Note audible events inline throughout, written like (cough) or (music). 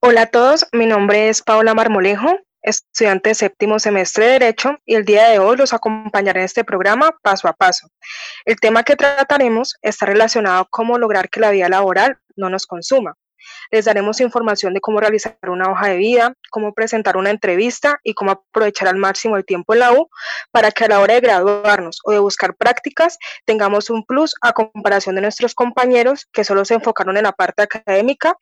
Hola a todos, mi nombre es Paola Marmolejo, estudiante de séptimo semestre de Derecho y el día de hoy los acompañaré en este programa paso a paso. El tema que trataremos está relacionado a cómo lograr que la vida laboral no nos consuma. Les daremos información de cómo realizar una hoja de vida, cómo presentar una entrevista y cómo aprovechar al máximo el tiempo en la U para que a la hora de graduarnos o de buscar prácticas tengamos un plus a comparación de nuestros compañeros que solo se enfocaron en la parte académica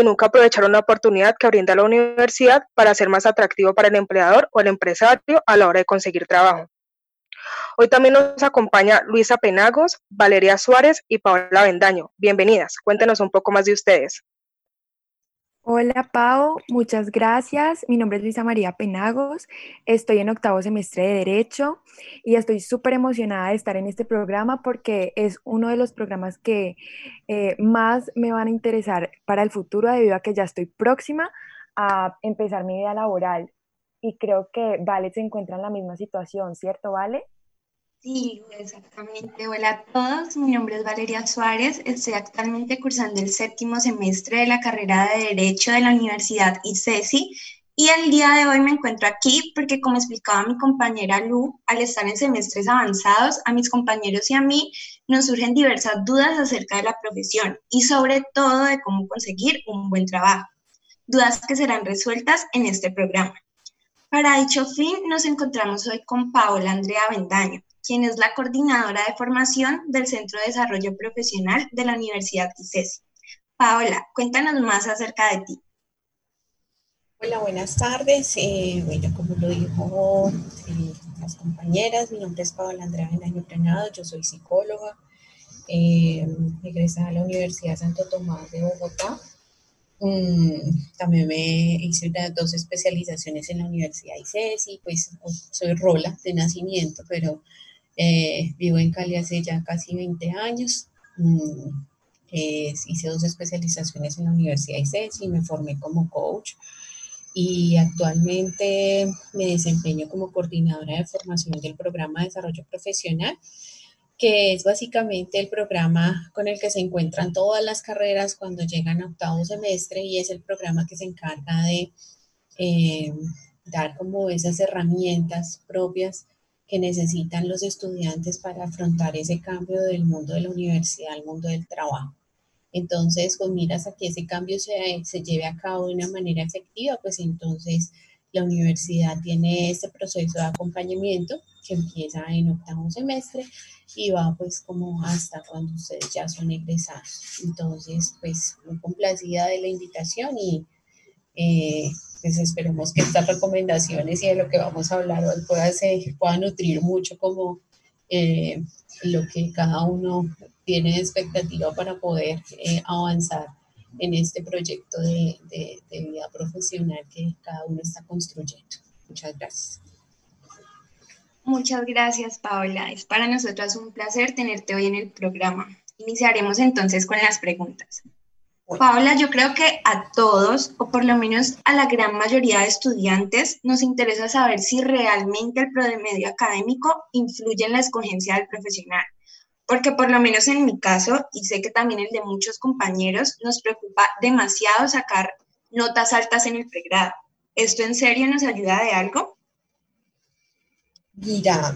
y nunca aprovecharon la oportunidad que brinda la universidad para ser más atractivo para el empleador o el empresario a la hora de conseguir trabajo. Hoy también nos acompaña Luisa Penagos, Valeria Suárez y Paola Bendaño. Bienvenidas, cuéntenos un poco más de ustedes. Hola Pau, muchas gracias. Mi nombre es Luisa María Penagos, estoy en octavo semestre de Derecho y estoy súper emocionada de estar en este programa porque es uno de los programas que eh, más me van a interesar para el futuro debido a que ya estoy próxima a empezar mi vida laboral y creo que Vale se encuentra en la misma situación, ¿cierto Vale? Sí, exactamente. Hola a todos, mi nombre es Valeria Suárez, estoy actualmente cursando el séptimo semestre de la carrera de Derecho de la Universidad ICESI y el día de hoy me encuentro aquí porque como explicaba mi compañera Lu, al estar en semestres avanzados, a mis compañeros y a mí nos surgen diversas dudas acerca de la profesión y sobre todo de cómo conseguir un buen trabajo. Dudas que serán resueltas en este programa. Para dicho fin, nos encontramos hoy con Paola Andrea Bendaño quien es la coordinadora de formación del Centro de Desarrollo Profesional de la Universidad ICESI. Paola, cuéntanos más acerca de ti. Hola, buenas tardes. Eh, bueno, como lo dijo eh, las compañeras, mi nombre es Paola Andrea Benaño Granado, yo soy psicóloga, eh, egresada a la Universidad Santo Tomás de Bogotá. Mm, también me hice dos especializaciones en la Universidad ICESI, pues soy rola de nacimiento, pero eh, vivo en Cali hace ya casi 20 años. Mm, hice dos especializaciones en la Universidad ICES y me formé como coach. Y actualmente me desempeño como coordinadora de formación del programa de desarrollo profesional, que es básicamente el programa con el que se encuentran todas las carreras cuando llegan a octavo semestre y es el programa que se encarga de eh, dar como esas herramientas propias que necesitan los estudiantes para afrontar ese cambio del mundo de la universidad al mundo del trabajo. Entonces, con miras a que ese cambio se, se lleve a cabo de una manera efectiva, pues entonces la universidad tiene este proceso de acompañamiento que empieza en octavo semestre y va pues como hasta cuando ustedes ya son egresados. Entonces, pues muy complacida de la invitación y eh, pues esperemos que estas recomendaciones y de lo que vamos a hablar hoy pueda, ser, pueda nutrir mucho como eh, lo que cada uno tiene de expectativa para poder eh, avanzar en este proyecto de, de, de, vida profesional que cada uno está construyendo. Muchas gracias. Muchas gracias, Paola. Es para nosotros un placer tenerte hoy en el programa. Iniciaremos entonces con las preguntas. Paola, yo creo que a todos, o por lo menos a la gran mayoría de estudiantes, nos interesa saber si realmente el promedio académico influye en la escogencia del profesional. Porque por lo menos en mi caso, y sé que también el de muchos compañeros, nos preocupa demasiado sacar notas altas en el pregrado. ¿Esto en serio nos ayuda de algo? Mira,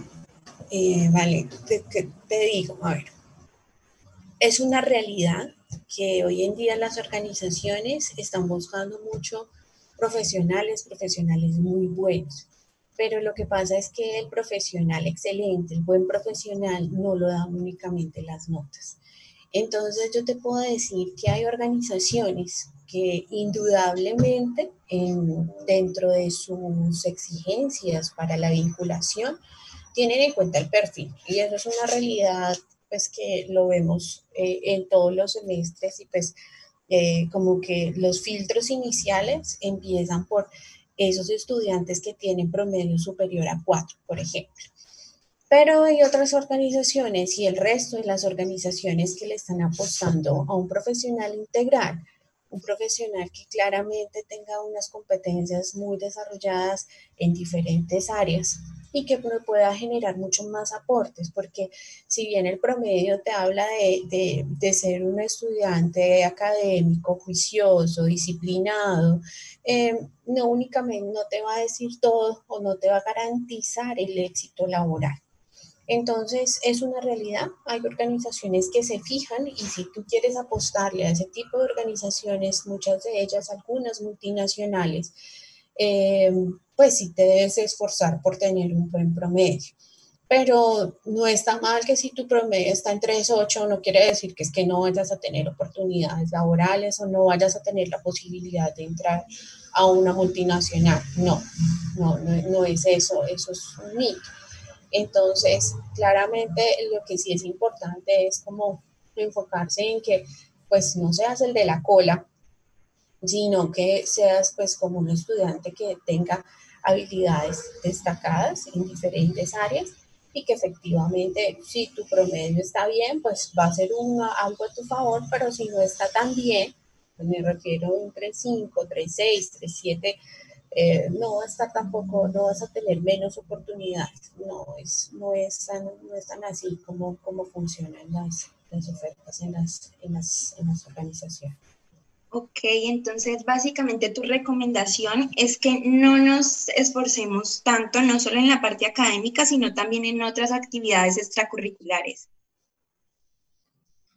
eh, vale, te, te digo, a ver, es una realidad que hoy en día las organizaciones están buscando mucho profesionales, profesionales muy buenos. Pero lo que pasa es que el profesional excelente, el buen profesional, no lo dan únicamente las notas. Entonces yo te puedo decir que hay organizaciones que indudablemente dentro de sus exigencias para la vinculación tienen en cuenta el perfil. Y eso es una realidad pues que lo vemos eh, en todos los semestres y pues eh, como que los filtros iniciales empiezan por esos estudiantes que tienen promedio superior a 4, por ejemplo. Pero hay otras organizaciones y el resto de las organizaciones que le están apostando a un profesional integral, un profesional que claramente tenga unas competencias muy desarrolladas en diferentes áreas y que pueda generar muchos más aportes, porque si bien el promedio te habla de, de, ser un estudiante académico, juicioso, disciplinado, eh, no únicamente no te va a decir todo o no te va a garantizar el éxito laboral. Entonces, es una realidad. Hay organizaciones que se fijan y si tú quieres apostarle a ese tipo de organizaciones, muchas de ellas, algunas multinacionales, eh, pues sí te debes esforzar por tener un buen promedio. Pero no está mal que si tu promedio está en 3.8, no quiere decir que es que no vayas a tener oportunidades laborales o no vayas a tener la posibilidad de entrar a una multinacional. No, no, no, no es eso, eso es un mito. Entonces, claramente lo que sí es importante es como enfocarse en que pues no seas el de la cola, sino que seas pues como un estudiante que tenga habilidades destacadas en diferentes áreas y que efectivamente si tu promedio está bien, pues va a ser un, algo a tu favor, pero si no está tan bien, pues me refiero entre 5, 3, 6, 3, 7, eh, no va a estar tampoco, no vas a tener menos oportunidades. No es, no es, tan, no es tan así como, como funcionan las, las ofertas en las, en, las, en las organizaciones. Ok, entonces básicamente tu recomendación es que no nos esforcemos tanto, no solo en la parte académica, sino también en otras actividades extracurriculares.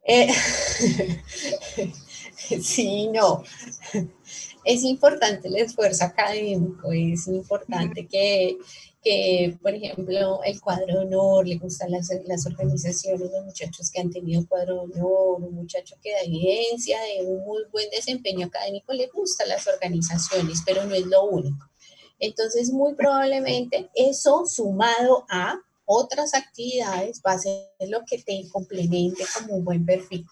Eh, (laughs) sí, no es importante el esfuerzo académico, es importante que, que, por ejemplo, el cuadro de honor, le gustan las, las, organizaciones, los muchachos que han tenido cuadro de honor, un muchacho que da evidencia de un muy buen desempeño académico, le gustan las organizaciones, pero no es lo único. Entonces, muy probablemente eso sumado a otras actividades va a ser lo que te complemente como un buen perfil.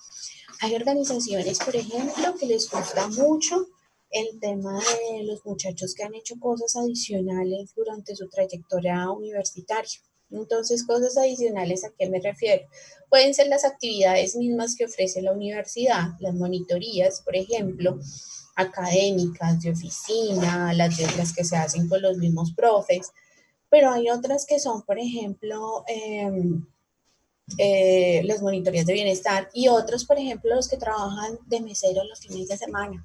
Hay organizaciones, por ejemplo, que les gusta mucho el tema de los muchachos que han hecho cosas adicionales durante su trayectoria universitaria. Entonces, cosas adicionales, ¿a qué me refiero? Pueden ser las actividades mismas que ofrece la universidad, las monitorías, por ejemplo, académicas, de oficina, las, las que se hacen con los mismos profes, pero hay otras que son, por ejemplo, em, eh, las monitorías de bienestar y otros, por ejemplo, los que trabajan de mesero los fines de semana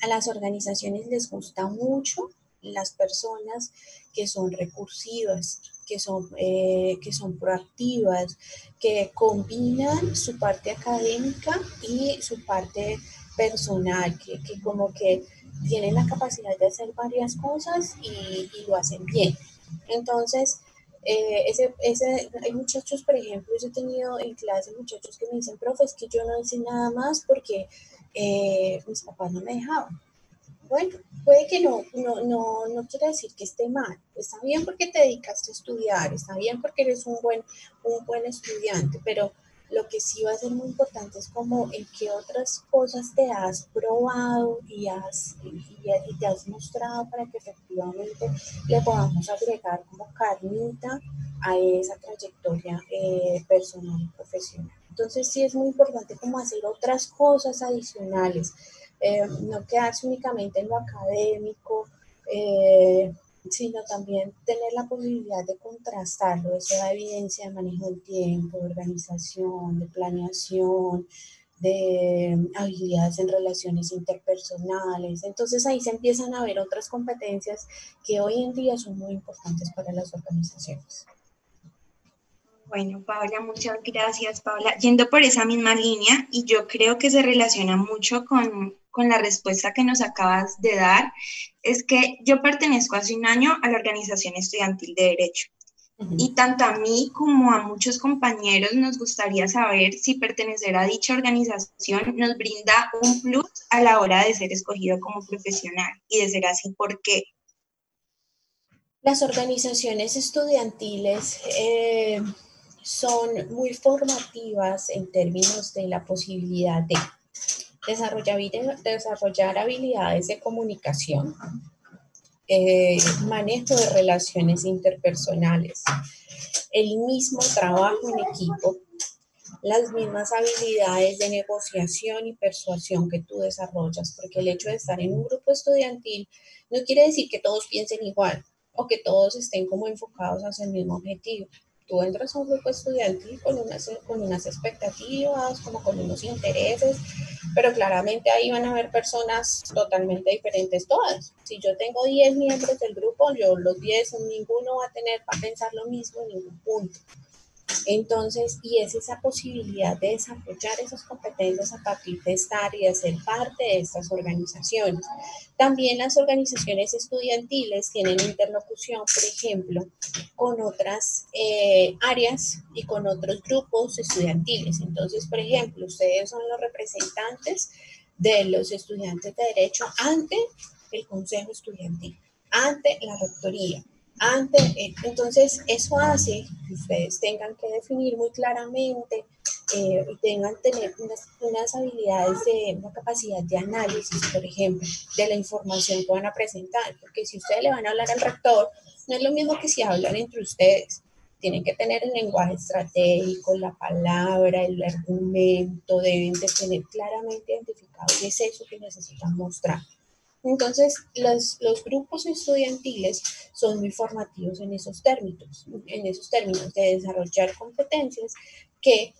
a las organizaciones les gusta mucho las personas que son recursivas, que son, eh, que son proactivas, que combinan su parte académica y su parte personal, que, como que tienen la capacidad de hacer varias cosas y, lo hacen bien. Entonces, eh, ese, ese, hay muchachos, por ejemplo, yo he tenido en clase muchachos que me dicen, profe, es que yo no hice nada más porque eh, mis papás no me dejaban. Bueno, puede que no, no, no, no quiere decir que esté mal. Está bien porque te dedicaste a estudiar, está bien porque eres un buen, un buen estudiante, pero lo que sí va a ser muy importante es como en qué otras cosas te has probado y, has, y, te has mostrado para que efectivamente le podamos agregar como carnita a esa trayectoria eh, personal y profesional. Entonces sí es muy importante como hacer otras cosas adicionales, eh, no quedarse únicamente en lo académico, eh, sino también tener la posibilidad de contrastarlo. Eso da evidencia de manejo del tiempo, de organización, de planeación, de habilidades en relaciones interpersonales. Entonces ahí se empiezan a ver otras competencias que hoy en día son muy importantes para las organizaciones. Bueno, Paula, muchas gracias, Paula. Yendo por esa misma línea, y yo creo que se relaciona mucho con, con la respuesta que nos acabas de dar, es que yo pertenezco hace un año a la Organización Estudiantil de Derecho. Y tanto a mí como a muchos compañeros nos gustaría saber si pertenecer a dicha organización nos brinda un plus a la hora de ser escogido como profesional y de ser así, ¿por qué? Las organizaciones estudiantiles eh, son muy formativas en términos de la posibilidad de desarrollar, habilidades de comunicación, eh, manejo de relaciones interpersonales, el mismo trabajo en equipo, las mismas habilidades de negociación y persuasión que tú desarrollas, porque el hecho de estar en un grupo estudiantil no quiere decir que todos piensen igual. o que todos estén como enfocados hacia el mismo objetivo. Tú entras a un grupo estudiantil con unas, con unas expectativas, como con unos intereses, pero claramente ahí van a haber personas totalmente diferentes todas. Si yo tengo 10 miembros del grupo, yo los 10, ninguno va a tener para pensar lo mismo en ningún punto. Entonces, y es esa posibilidad de desarrollar esas competencias a partir de estar y de ser parte de estas organizaciones. También las organizaciones estudiantiles tienen interlocución, por ejemplo, con otras eh, áreas y con otros grupos estudiantiles. Entonces, por ejemplo, ustedes son los representantes de los estudiantes de derecho ante el Consejo Estudiantil, ante la Rectoría, eh, entonces, eso hace que ustedes tengan que definir muy claramente eh, y tengan tener unas, unas, habilidades de una capacidad de análisis, por ejemplo, de la información que van a presentar, porque si ustedes le van a hablar al rector, no es lo mismo que si hablan entre ustedes. Tienen que tener el lenguaje estratégico, la palabra, el argumento, deben de tener claramente identificado qué es eso que necesitan mostrar. Entonces, los, grupos estudiantiles son muy formativos en esos términos, en esos términos de desarrollar competencias que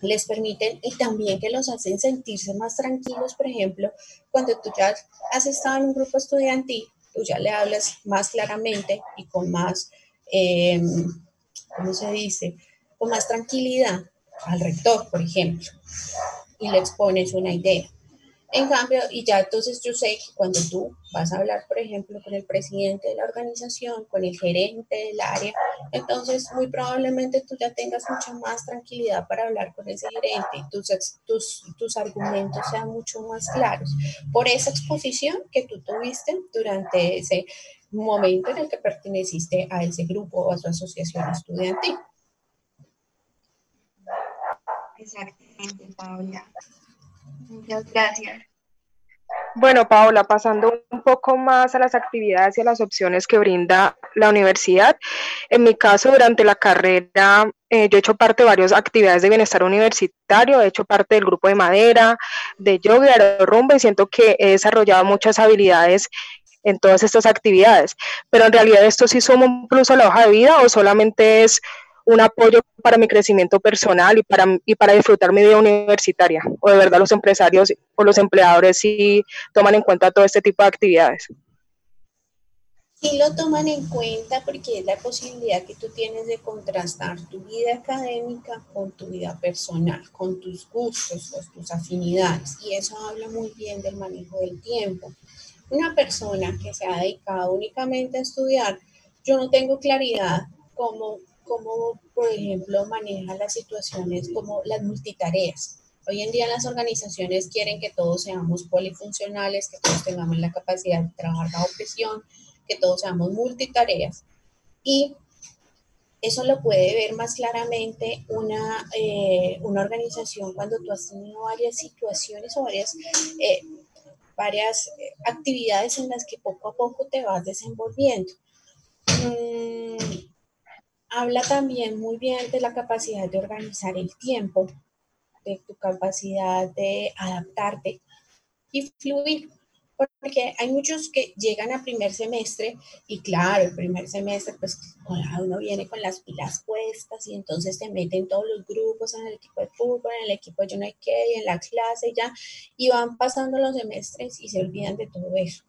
les permiten y también que los hacen sentirse más tranquilos, por ejemplo, cuando tú ya has estado en un grupo estudiantil, tú ya le hablas más claramente y con más, eh, ¿cómo se dice? Con más tranquilidad al rector, por ejemplo, y le expones una idea. En cambio, y ya entonces yo sé que cuando tú vas a hablar, por ejemplo, con el presidente de la organización, con el gerente del área, entonces muy probablemente tú ya tengas mucha más tranquilidad para hablar con ese gerente y tus, tus, tus argumentos sean mucho más claros por esa exposición que tú tuviste durante ese momento en el que perteneciste a ese grupo o a su asociación estudiantil. Exactamente, Paula. Muchas gracias. Bueno, Paola, pasando un poco más a las actividades y a las opciones que brinda la universidad. En mi caso, durante la carrera, eh, yo he hecho parte de varias actividades de bienestar universitario, he hecho parte del grupo de madera, de yoga, de rumba y siento que he desarrollado muchas habilidades en todas estas actividades. Pero en realidad, ¿esto sí suma un plus a la hoja de vida o solamente es un apoyo para mi crecimiento personal y para, y para disfrutar mi vida universitaria. O de verdad los empresarios o los empleadores sí toman en cuenta todo este tipo de actividades. Sí lo toman en cuenta porque es la posibilidad que tú tienes de contrastar tu vida académica con tu vida personal, con tus gustos, con tus afinidades. Y eso habla muy bien del manejo del tiempo. Una persona que se ha dedicado únicamente a estudiar, yo no tengo claridad cómo cómo, por ejemplo, maneja las situaciones como las multitareas. Hoy en día las organizaciones quieren que todos seamos polifuncionales, que todos tengamos la capacidad de trabajar bajo presión, que todos seamos multitareas. Y eso lo puede ver más claramente una, eh, una organización cuando tú has tenido varias situaciones o varias, eh, varias eh, actividades en las que poco a poco te vas desenvolviendo. Mm, habla también muy bien de la capacidad de organizar el tiempo, de tu capacidad de adaptarte y fluir. Porque hay muchos que llegan a primer semestre y claro, el primer semestre pues uno viene con las pilas puestas y entonces te meten todos los grupos en el equipo de fútbol, en el equipo de yo no hay qué, en la clase ya, y van pasando los semestres y se olvidan de todo eso.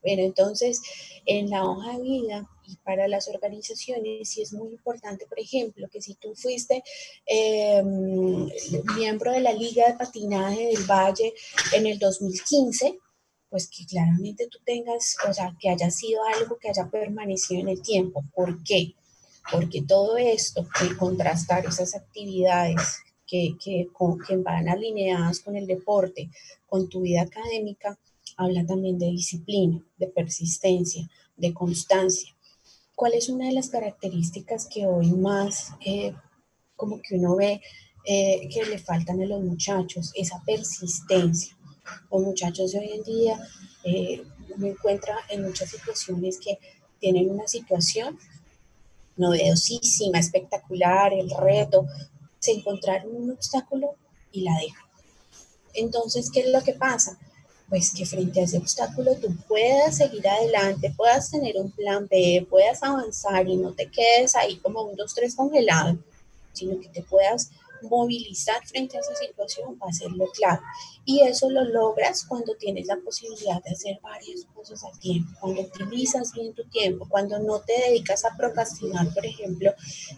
Pero entonces en la hoja de vida y para las organizaciones sí es muy importante, por ejemplo, que si tú fuiste em, miembro de la Liga de Patinaje del Valle en el 2015, pues que claramente tú tengas, o sea, que haya sido algo que haya permanecido en el tiempo. ¿Por qué? Porque todo esto, el contrastar esas actividades que, que, que van alineadas con el deporte, con tu vida académica, habla también de disciplina, de persistencia, de constancia. ¿Cuál es una de las características que hoy más eh, como que uno ve eh, que le faltan a los muchachos? Esa persistencia. Los muchachos de hoy en día eh, me encuentra en muchas situaciones que tienen una situación novedosísima, espectacular, el reto, se encontraron un obstáculo y la dejan. Entonces, ¿qué es lo que pasa? Pues que frente a ese obstáculo tú puedas seguir adelante, puedas tener un plan B, puedas avanzar y no te quedes ahí como un, dos, tres congelado, sino que te puedas movilizar frente a esa situación va a ser lo clave. Y eso lo logras cuando tienes la posibilidad de hacer varias cosas al tiempo, cuando utilizas bien tu tiempo, cuando no te dedicas a procrastinar, por ejemplo,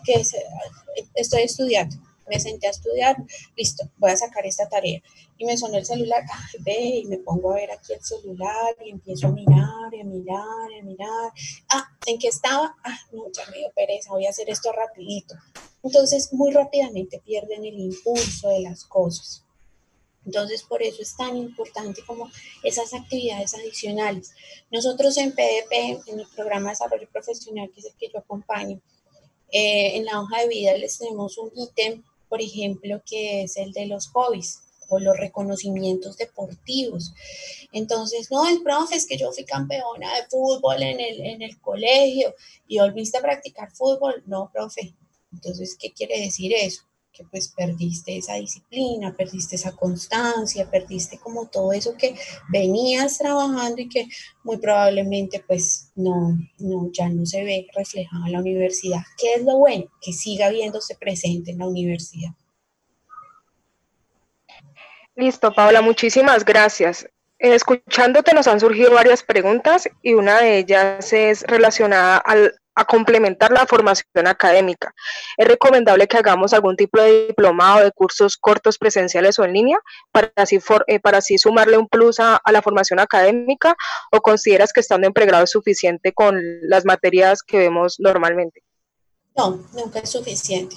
que es, estoy estudiando, me senté a estudiar, listo, voy a sacar esta tarea. Y me sonó el celular, ve, y me pongo a ver aquí el celular y empiezo a mirar, a mirar, a mirar. Ah, ¿en qué estaba? Ah, no, ya me dio pereza, voy a hacer esto rapidito. Entonces, muy rápidamente pierden el impulso de las cosas. Entonces, por eso es tan importante como esas actividades adicionales. Nosotros en PDP, en el programa de desarrollo profesional, que es el que yo acompaño, eh, en la hoja de vida les tenemos un ítem por ejemplo, que es el de los hobbies o los reconocimientos deportivos. Entonces, no, el profe, es que yo fui campeona de fútbol en el, en el colegio y volviste a practicar fútbol. No, profe. Entonces, ¿qué quiere decir eso? Que pues perdiste esa disciplina, perdiste esa constancia, perdiste como todo eso que venías trabajando y que muy probablemente pues no, no, ya no se ve reflejado en la universidad. ¿Qué es lo bueno? Que siga viéndose presente en la universidad. Listo, Paula, muchísimas gracias. Escuchándote nos han surgido varias preguntas y una de ellas es relacionada al, a complementar la formación académica. Es recomendable que hagamos algún tipo de diplomado de cursos cortos presenciales o en línea para así, eh, para así sumarle un plus a, a, la formación académica o consideras que estando en pregrado es suficiente con las materias que vemos normalmente? No, nunca es suficiente.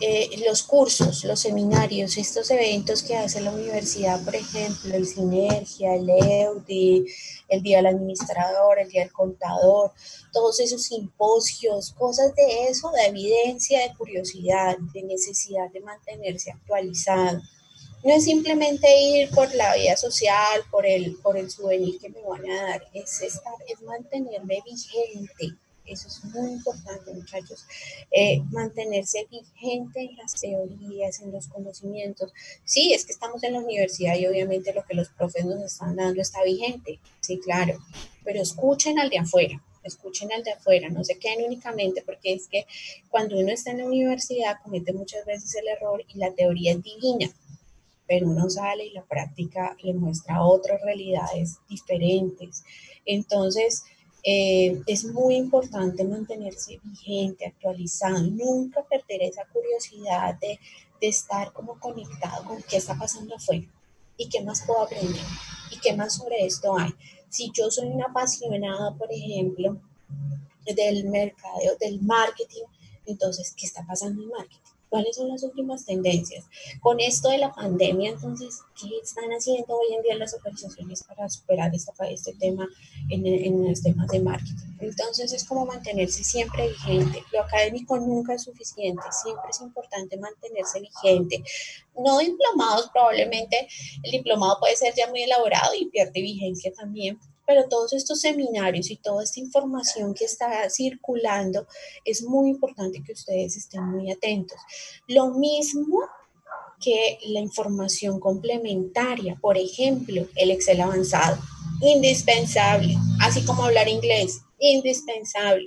Eh, los cursos, los seminarios, estos eventos que hace la universidad, por ejemplo, el Sinergia, el EUDI, el Día del Administrador, el Día del Contador, todos esos simposios, cosas de eso, de evidencia, de curiosidad, de necesidad de mantenerse actualizado. No es simplemente ir por la vía social, por el, por el souvenir que me van a dar, es, estar, es mantenerme vigente, eso es muy importante, muchachos. Eh, mantenerse vigente en las teorías, en los conocimientos. Sí, es que estamos en la universidad y obviamente lo que los profes nos están dando está vigente. Sí, claro. Pero escuchen al de afuera escuchen al de afuera, no se queden únicamente porque es que cuando uno está en la universidad comete muchas veces el error y la teoría es divina, pero uno sale y la práctica le muestra otras realidades diferentes. Entonces, eh, es muy importante mantenerse vigente, actualizado, nunca perder esa curiosidad de, de estar como conectado con qué está pasando afuera y qué más puedo aprender y qué más sobre esto hay. Si yo soy una apasionada, por ejemplo, del mercado, del marketing, entonces, ¿qué está pasando en marketing? ¿Cuáles son las últimas tendencias? Con esto de la pandemia, entonces, ¿qué están haciendo hoy en día las organizaciones para superar este tema en, en los temas de marketing? Entonces, es como mantenerse siempre vigente. Lo académico nunca es suficiente, siempre es importante mantenerse vigente. No diplomados, probablemente el diplomado puede ser ya muy elaborado y pierde vigencia también, pero todos estos seminarios y toda esta información que está circulando, es muy importante que ustedes estén muy atentos. Lo mismo que la información complementaria, por ejemplo, el Excel avanzado, indispensable, así como hablar inglés, indispensable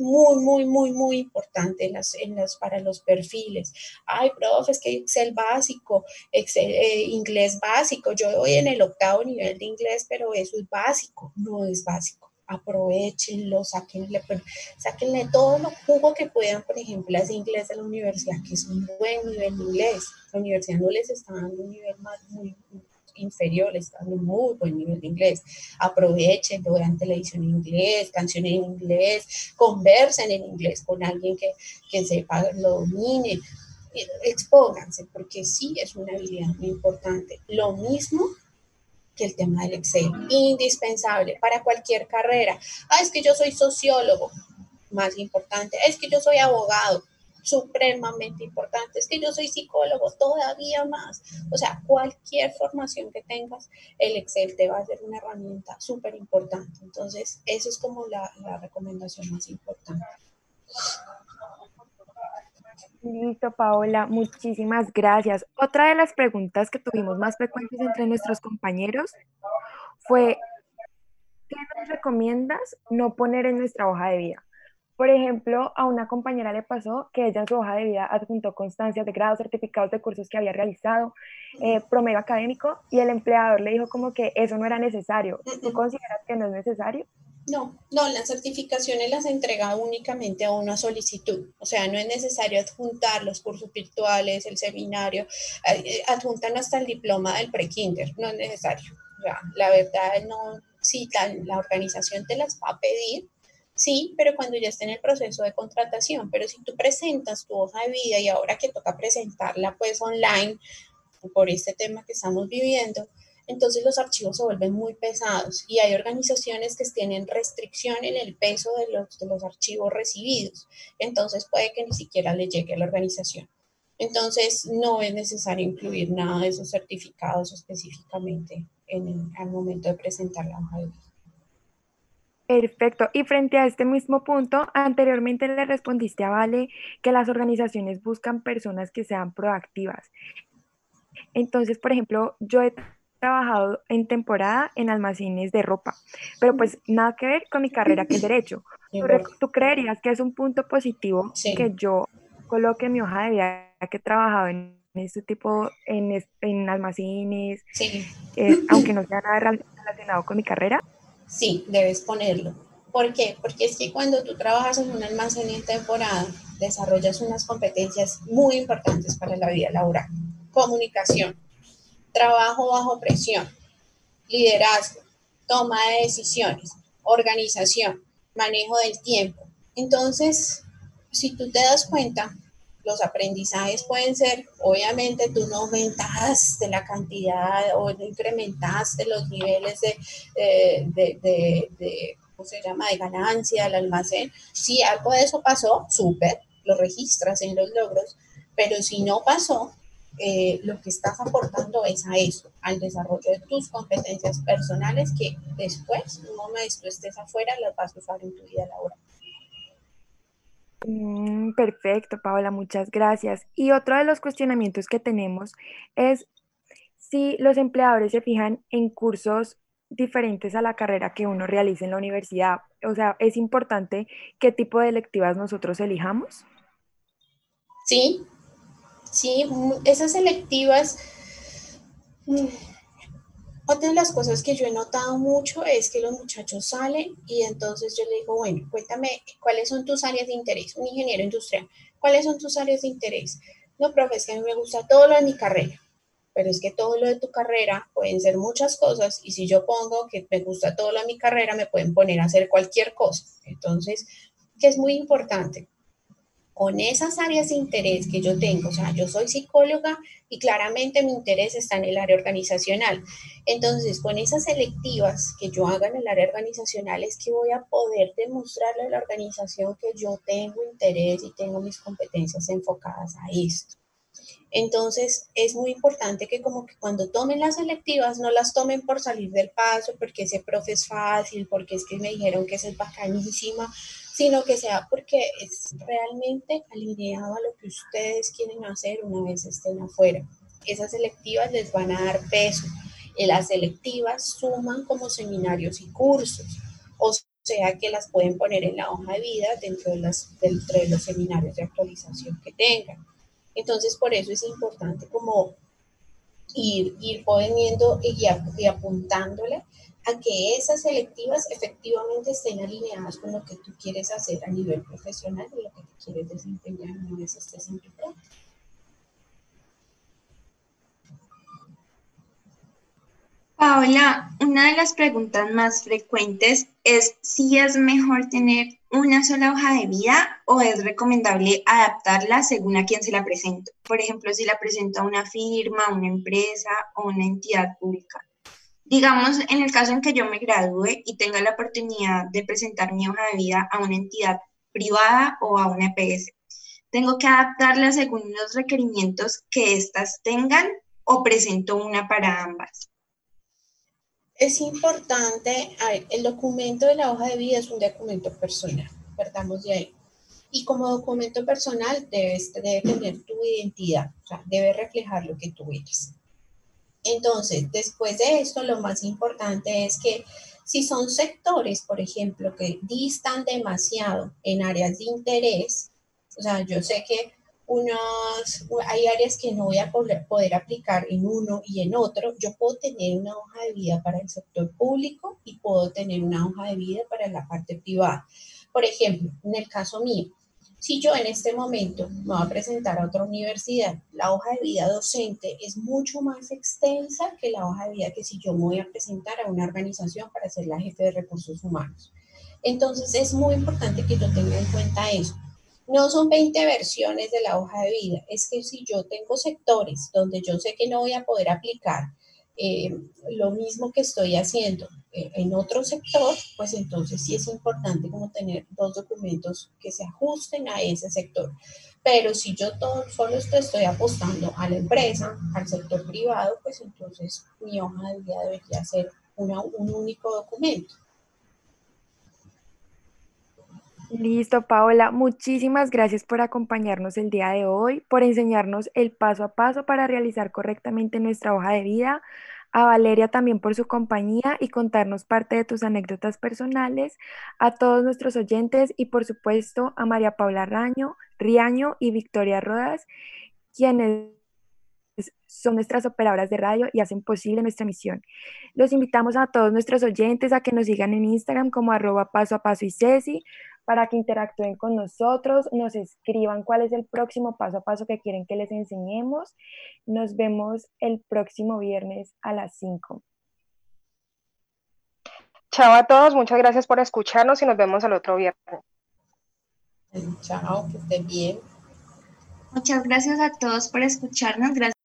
muy, muy, muy, muy importante en las, en las, para los perfiles. Ay, profe, es que Excel básico, Excel, eh, inglés básico. Yo voy en el octavo nivel de inglés, pero eso es básico, no es básico. Aprovechenlo, sáquenle, sáquenle todo lo jugo que puedan, por ejemplo, ese inglés de la universidad, que es un buen nivel de inglés. La universidad no les está dando un nivel más muy, inferior, están en muy buen nivel de inglés. Aprovechen, vean televisión en inglés, canciones en inglés, conversen en inglés con alguien que, que sepa, lo domine. Expónganse, porque sí es una habilidad muy importante. Lo mismo que el tema del Excel, indispensable para cualquier carrera. Ah, es que yo soy sociólogo, más importante, es que yo soy abogado, supremamente importante. Es que yo soy psicólogo, todavía más. O sea, cualquier formación que tengas, el Excel te va a ser una herramienta súper importante. Entonces, eso es como la, la recomendación más importante. Listo, Paola, muchísimas gracias. Otra de las preguntas que tuvimos más frecuentes entre nuestros compañeros fue, ¿qué nos recomiendas no poner en nuestra hoja de vida? Por ejemplo, a una compañera le pasó que ella en su hoja de vida adjuntó constancias de grado, certificados de cursos que había realizado, eh, promedio académico, y el empleador le dijo como que eso no era necesario. ¿Tú consideras que no es necesario? No, no, las certificaciones las entrega únicamente a una solicitud. O sea, no es necesario adjuntar los cursos virtuales, el seminario, eh, adjuntan hasta el diploma del pre-kinder, no es necesario. la verdad, no, si la organización te las va a pedir, Sí, pero cuando ya esté en el proceso de contratación, pero si tú presentas tu hoja de vida y ahora que toca presentarla pues online por este tema que estamos viviendo, entonces los archivos se vuelven muy pesados y hay organizaciones que tienen restricción en el peso de los, de los archivos recibidos, entonces puede que ni siquiera le llegue a la organización. Entonces no es necesario incluir nada de esos certificados específicamente en el, al momento de presentar la hoja de vida. Perfecto. Y frente a este mismo punto, anteriormente le respondiste a Vale que las organizaciones buscan personas que sean proactivas. Entonces, por ejemplo, yo he trabajado en temporada en almacenes de ropa, pero pues nada que ver con mi carrera que es derecho. (clears throat) ¿Tú, creerías que es un punto positivo que yo coloque mi hoja de vida que he trabajado en este tipo, en, en almacenes, eh, aunque no sea nada relacionado con mi carrera? Sí, debes ponerlo. ¿Por qué? Porque es que cuando tú trabajas en un almacén en temporada, desarrollas unas competencias muy importantes para la vida laboral. Comunicación, trabajo bajo presión, liderazgo, toma de decisiones, organización, manejo del tiempo. Entonces, si tú te das cuenta, los aprendizajes pueden ser, obviamente tú no aumentaste la cantidad o no incrementaste los niveles de, eh, de, ¿cómo se llama?, de ganancia del almacén. Si algo de eso pasó, súper, lo registras en los logros, pero si no pasó, eh, lo que estás aportando es a eso, al desarrollo de tus competencias personales que después, vez tú estés afuera, las vas a usar en tu vida laboral. Mm, perfecto, Paola, muchas gracias. Y otro de los cuestionamientos que tenemos es si los empleadores se fijan en cursos diferentes a la carrera que uno realiza en la universidad. O sea, ¿es importante qué tipo de electivas nosotros elijamos? Sí, sí, mm, esas selectivas mm, otra de las cosas que yo he notado mucho es que los muchachos salen y entonces yo le digo, bueno, cuéntame cuáles son tus áreas de interés, un ingeniero industrial, ¿cuáles son tus áreas de interés? No, profe, es que a mí me gusta todo lo de mi carrera, pero es que todo lo de tu carrera pueden ser muchas cosas y si yo pongo que me gusta todo lo de mi carrera, me pueden poner a hacer cualquier cosa. Entonces, que es muy importante, con esas áreas de interés que yo tengo, o sea, yo soy psicóloga y claramente mi interés está en el área organizacional. Entonces, con esas selectivas que yo haga en el área organizacional es que voy a poder demostrarle a la organización que yo tengo interés y tengo mis competencias enfocadas a esto. Entonces, es muy importante que como que cuando tomen las selectivas no las tomen por salir del paso, porque ese profe es fácil, porque es que me dijeron que es bacanísima, sino que sea porque es realmente alineado a lo que ustedes quieren hacer una vez estén afuera. Esas selectivas les van a dar peso. Y las selectivas suman como seminarios y cursos, o sea que las pueden poner en la hoja de vida dentro de, las, dentro de los seminarios de actualización que tengan. Entonces, por eso es importante como ir, ir poniendo y, y apuntándole a que esas selectivas efectivamente estén alineadas con lo que tú quieres hacer a nivel profesional y lo que te quieres desempeñar una vez estés en tu práctica. Paola, una de las preguntas más frecuentes es si es mejor tener una sola hoja de vida o es recomendable adaptarla según a quién se la presento. Por ejemplo, si la presento a una firma, una empresa o una entidad pública. Digamos, en el caso en que yo me gradúe y tenga la oportunidad de presentar mi hoja de vida a una entidad privada o a una EPS, ¿tengo que adaptarla según los requerimientos que éstas tengan o presento una para ambas? Es importante, el documento de la hoja de vida es un documento personal, partamos de ahí. Y como documento personal debes, debe tener tu identidad, debe reflejar lo que tú eres. Entonces, después de esto, lo más importante es que si son sectores, por ejemplo, que distan demasiado en áreas de interés, o sea, yo sé que unas, hay áreas que no voy a poder aplicar en uno y en otro. Yo puedo tener una hoja de vida para el sector público y puedo tener una hoja de vida para la parte privada. Por ejemplo, en el caso mío, si yo en este momento me voy a presentar a otra universidad, la hoja de vida docente es mucho más extensa que la hoja de vida que si yo me voy a presentar a una organización para ser la jefe de recursos humanos. Entonces es muy importante que yo tenga en cuenta eso. No son 20 versiones de la hoja de vida, es que si yo tengo sectores donde yo sé que no voy a poder aplicar eh, lo mismo que estoy haciendo en otro sector, pues entonces sí es importante como tener dos documentos que se ajusten a ese sector. Pero si yo todo, solo estoy apostando a la empresa, al sector privado, pues entonces mi hoja de vida debería ser un único documento. Listo, Paola. Muchísimas gracias por acompañarnos el día de hoy, por enseñarnos el paso a paso para realizar correctamente nuestra hoja de vida. A Valeria también por su compañía y contarnos parte de tus anécdotas personales. A todos nuestros oyentes y por supuesto a María Paula Raño, Riaño y Victoria Rodas, quienes son nuestras operadoras de radio y hacen posible nuestra misión. Los invitamos a todos nuestros oyentes a que nos sigan en Instagram como arroba paso a paso y ceci, para que interactúen con nosotros, nos escriban cuál es el próximo paso a paso que quieren que les enseñemos. Nos vemos el próximo viernes a las 5. Chao a todos, muchas gracias por escucharnos y nos vemos el otro viernes. Chao, que estén bien. Muchas gracias a todos por escucharnos. Gracias